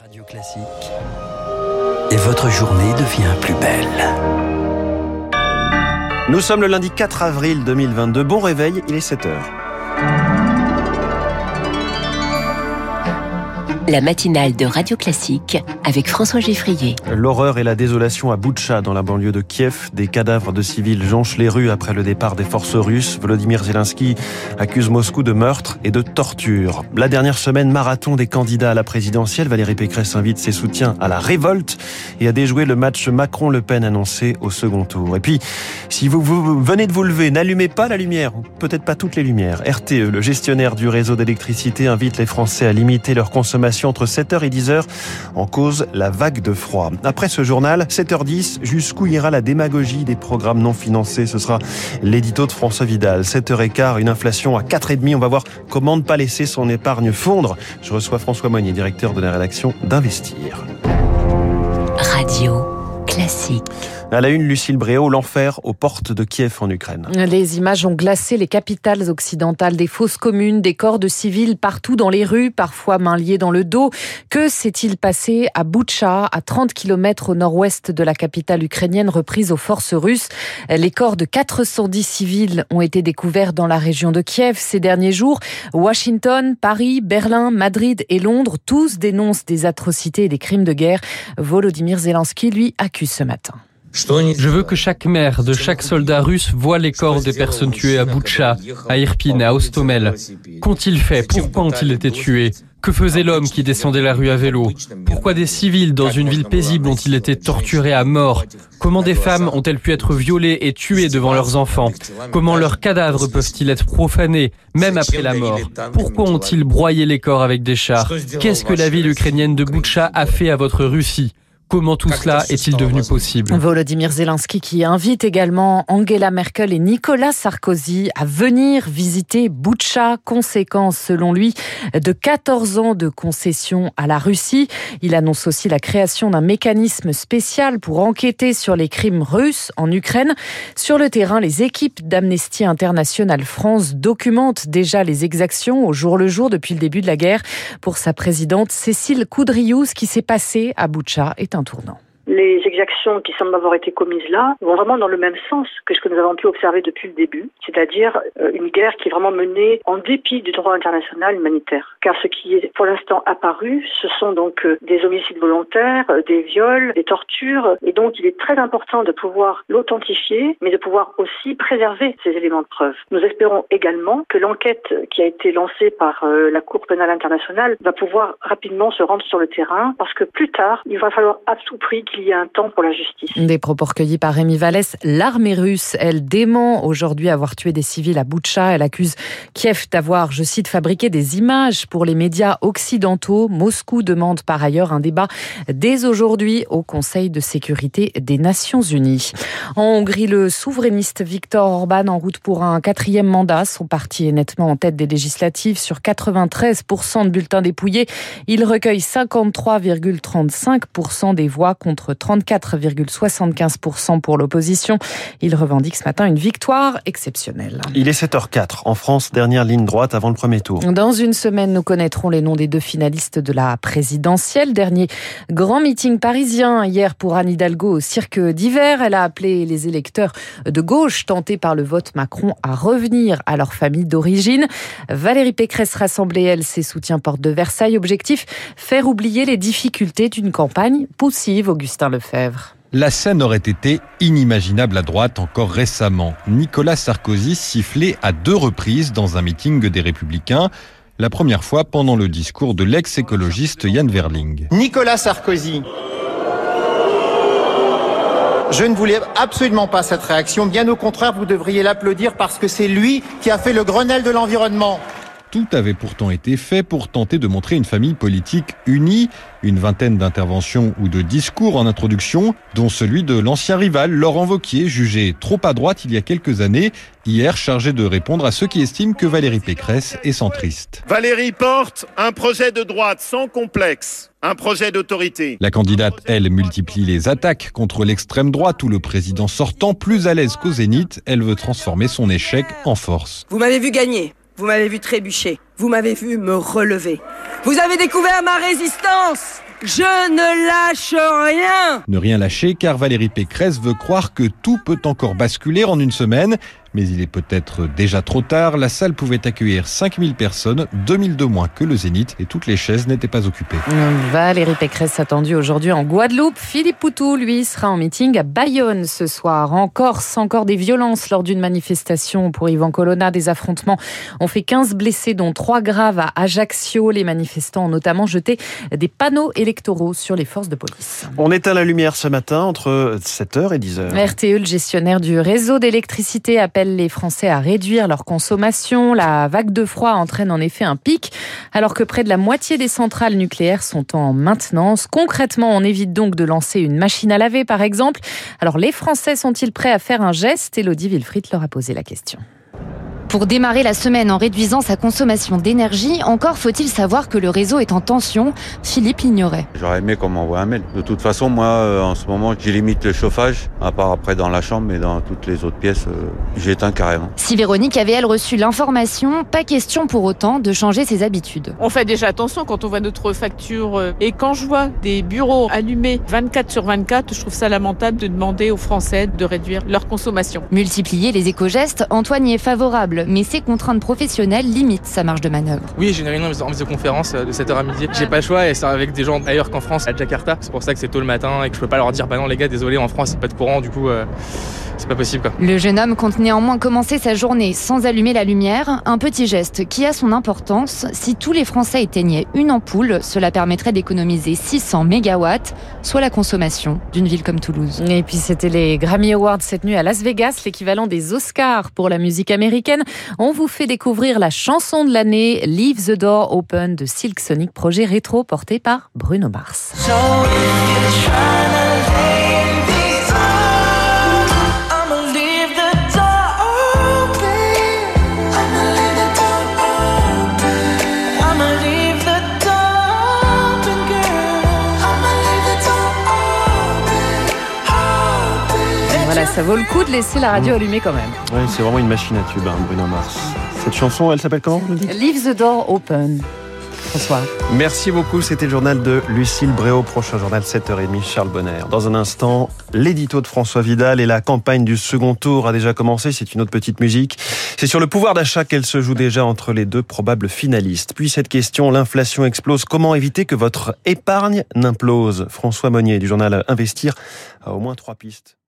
Radio Classique. Et votre journée devient plus belle. Nous sommes le lundi 4 avril 2022. Bon réveil, il est 7 heures. La matinale de Radio Classique avec François Geffrier. L'horreur et la désolation à Boutcha, dans la banlieue de Kiev. Des cadavres de civils jonchent les rues après le départ des forces russes. Volodymyr Zelensky accuse Moscou de meurtre et de torture. La dernière semaine, marathon des candidats à la présidentielle. Valérie Pécresse invite ses soutiens à la révolte et à déjouer le match Macron-Le Pen annoncé au second tour. Et puis, si vous, vous venez de vous lever, n'allumez pas la lumière, peut-être pas toutes les lumières. RTE, le gestionnaire du réseau d'électricité, invite les Français à limiter leur consommation entre 7h et 10h en cause la vague de froid. Après ce journal, 7h10, jusqu'où ira la démagogie des programmes non financés? Ce sera l'édito de François Vidal. 7h15, une inflation à 4,5. On va voir comment ne pas laisser son épargne fondre. Je reçois François Moignet, directeur de la rédaction d'Investir. Radio Classique. À la une, Lucille Bréau, l'enfer aux portes de Kiev en Ukraine. Les images ont glacé les capitales occidentales, des fosses communes, des corps de civils partout dans les rues, parfois mains liées dans le dos. Que s'est-il passé à Boutcha, à 30 km au nord-ouest de la capitale ukrainienne reprise aux forces russes? Les corps de 410 civils ont été découverts dans la région de Kiev ces derniers jours. Washington, Paris, Berlin, Madrid et Londres, tous dénoncent des atrocités et des crimes de guerre. Volodymyr Zelensky, lui, accuse ce matin. Je veux que chaque mère de chaque soldat russe voit les corps des personnes tuées à Boutcha, à Irpin, à Ostomel. Qu'ont-ils fait? Pourquoi ont-ils été tués? Que faisait l'homme qui descendait la rue à vélo? Pourquoi des civils dans une ville paisible ont-ils été torturés à mort? Comment des femmes ont-elles pu être violées et tuées devant leurs enfants? Comment leurs cadavres peuvent-ils être profanés, même après la mort? Pourquoi ont-ils broyé les corps avec des chars? Qu'est-ce que la ville ukrainienne de Boutcha a fait à votre Russie? Comment tout cela est-il devenu possible Volodymyr Zelensky qui invite également Angela Merkel et Nicolas Sarkozy à venir visiter Boutcha, conséquence selon lui de 14 ans de concession à la Russie. Il annonce aussi la création d'un mécanisme spécial pour enquêter sur les crimes russes en Ukraine. Sur le terrain, les équipes d'Amnesty International France documentent déjà les exactions au jour le jour depuis le début de la guerre. Pour sa présidente Cécile Coudriou, ce qui s'est passé à Boutcha est un tournant. Les exactions qui semblent avoir été commises là vont vraiment dans le même sens que ce que nous avons pu observer depuis le début, c'est-à-dire une guerre qui est vraiment menée en dépit du droit international humanitaire. Car ce qui est pour l'instant apparu, ce sont donc des homicides volontaires, des viols, des tortures, et donc il est très important de pouvoir l'authentifier, mais de pouvoir aussi préserver ces éléments de preuve. Nous espérons également que l'enquête qui a été lancée par la Cour pénale internationale va pouvoir rapidement se rendre sur le terrain, parce que plus tard, il va falloir à tout prix qu'il y ait un temps pour la justice. Des propos recueillis par Rémi Vallès. L'armée russe, elle dément aujourd'hui avoir tué des civils à Boutcha. Elle accuse Kiev d'avoir, je cite, fabriqué des images pour les médias occidentaux. Moscou demande par ailleurs un débat dès aujourd'hui au Conseil de sécurité des Nations Unies. En Hongrie, le souverainiste Viktor Orban en route pour un quatrième mandat. Son parti est nettement en tête des législatives sur 93% de bulletins dépouillés. Il recueille 53,35% des voix contre 34,75% pour l'opposition. Il revendique ce matin une victoire exceptionnelle. Il est 7h04 en France, dernière ligne droite avant le premier tour. Dans une semaine, nous connaîtrons les noms des deux finalistes de la présidentielle. Dernier grand meeting parisien hier pour Anne Hidalgo au cirque d'hiver. Elle a appelé les électeurs de gauche tentés par le vote Macron à revenir à leur famille d'origine. Valérie Pécresse rassemblait, elle, ses soutiens porte de Versailles. Objectif, faire oublier les difficultés d'une campagne poussive. Augustin Lefebvre. La scène aurait été inimaginable à droite encore récemment. Nicolas Sarkozy sifflait à deux reprises dans un meeting des Républicains. La première fois pendant le discours de l'ex-écologiste Yann Verling. Nicolas Sarkozy. Je ne voulais absolument pas cette réaction. Bien au contraire, vous devriez l'applaudir parce que c'est lui qui a fait le Grenelle de l'environnement. Tout avait pourtant été fait pour tenter de montrer une famille politique unie, une vingtaine d'interventions ou de discours en introduction, dont celui de l'ancien rival Laurent Vauquier, jugé trop à droite il y a quelques années, hier chargé de répondre à ceux qui estiment que Valérie Pécresse est centriste. Valérie porte un projet de droite sans complexe. Un projet d'autorité. La candidate, elle, multiplie les attaques contre l'extrême droite où le président sortant, plus à l'aise qu'au zénith, elle veut transformer son échec en force. Vous m'avez vu gagner. Vous m'avez vu trébucher. Vous m'avez vu me relever. Vous avez découvert ma résistance. Je ne lâche rien Ne rien lâcher car Valérie Pécresse veut croire que tout peut encore basculer en une semaine. Mais il est peut-être déjà trop tard. La salle pouvait accueillir 5000 personnes, 2000 de moins que le Zénith et toutes les chaises n'étaient pas occupées. Valérie Pécresse attendue aujourd'hui en Guadeloupe. Philippe Poutou, lui, sera en meeting à Bayonne ce soir. En Corse, encore des violences lors d'une manifestation pour Yvan Colonna. Des affrontements ont fait 15 blessés, dont 3 graves à Ajaccio. Les manifestants ont notamment jeté des panneaux électoraux sur les forces de police. On éteint la lumière ce matin entre 7h et 10h. RTE, le gestionnaire du réseau d'électricité, appelle les Français à réduire leur consommation. La vague de froid entraîne en effet un pic, alors que près de la moitié des centrales nucléaires sont en maintenance. Concrètement, on évite donc de lancer une machine à laver, par exemple. Alors, les Français sont-ils prêts à faire un geste? Elodie Wilfried leur a posé la question. Pour démarrer la semaine en réduisant sa consommation d'énergie, encore faut-il savoir que le réseau est en tension. Philippe l'ignorait. J'aurais aimé qu'on m'envoie un mail. De toute façon, moi, euh, en ce moment, j'ai limite le chauffage, à part après dans la chambre, mais dans toutes les autres pièces, euh, j'éteins carrément. Si Véronique avait, elle, reçu l'information, pas question pour autant de changer ses habitudes. On fait déjà attention quand on voit notre facture. euh, Et quand je vois des bureaux allumés 24 sur 24, je trouve ça lamentable de demander aux Français de réduire leur consommation. Multiplier les éco-gestes, Antoine y est favorable, mais ses contraintes professionnelles limitent sa marge de manœuvre. Oui, j'ai une réunion en visioconférence euh, de 7h à midi. J'ai pas le choix et c'est avec des gens ailleurs qu'en France, à Jakarta. C'est pour ça que c'est tôt le matin et que je peux pas leur dire bah non les gars, désolé, en France, c'est pas de courant, du coup, euh, c'est pas possible quoi. Le jeune homme compte néanmoins commencer sa journée sans allumer la lumière, un petit geste qui a son importance. Si tous les Français éteignaient une ampoule, cela permettrait d'économiser 600 mégawatts, soit la consommation d'une ville comme Toulouse. Et puis c'était les Grammy Awards cette nuit à Las Vegas, l'équivalent des Oscars pour la musique américaine. On vous fait découvrir la chanson de l'année, Leave the Door Open de Silk Sonic, projet rétro porté par Bruno Mars. Ça vaut le coup de laisser la radio allumée quand même. Ouais, c'est vraiment une machine à tube, hein, Bruno Mars. Cette chanson, elle s'appelle comment Leave the door open. François. Merci beaucoup, c'était le journal de Lucille Bréau, prochain journal 7h30, Charles Bonner. Dans un instant, l'édito de François Vidal et la campagne du second tour a déjà commencé, c'est une autre petite musique. C'est sur le pouvoir d'achat qu'elle se joue déjà entre les deux probables finalistes. Puis cette question, l'inflation explose, comment éviter que votre épargne n'implose? François Monnier du journal Investir a au moins trois pistes.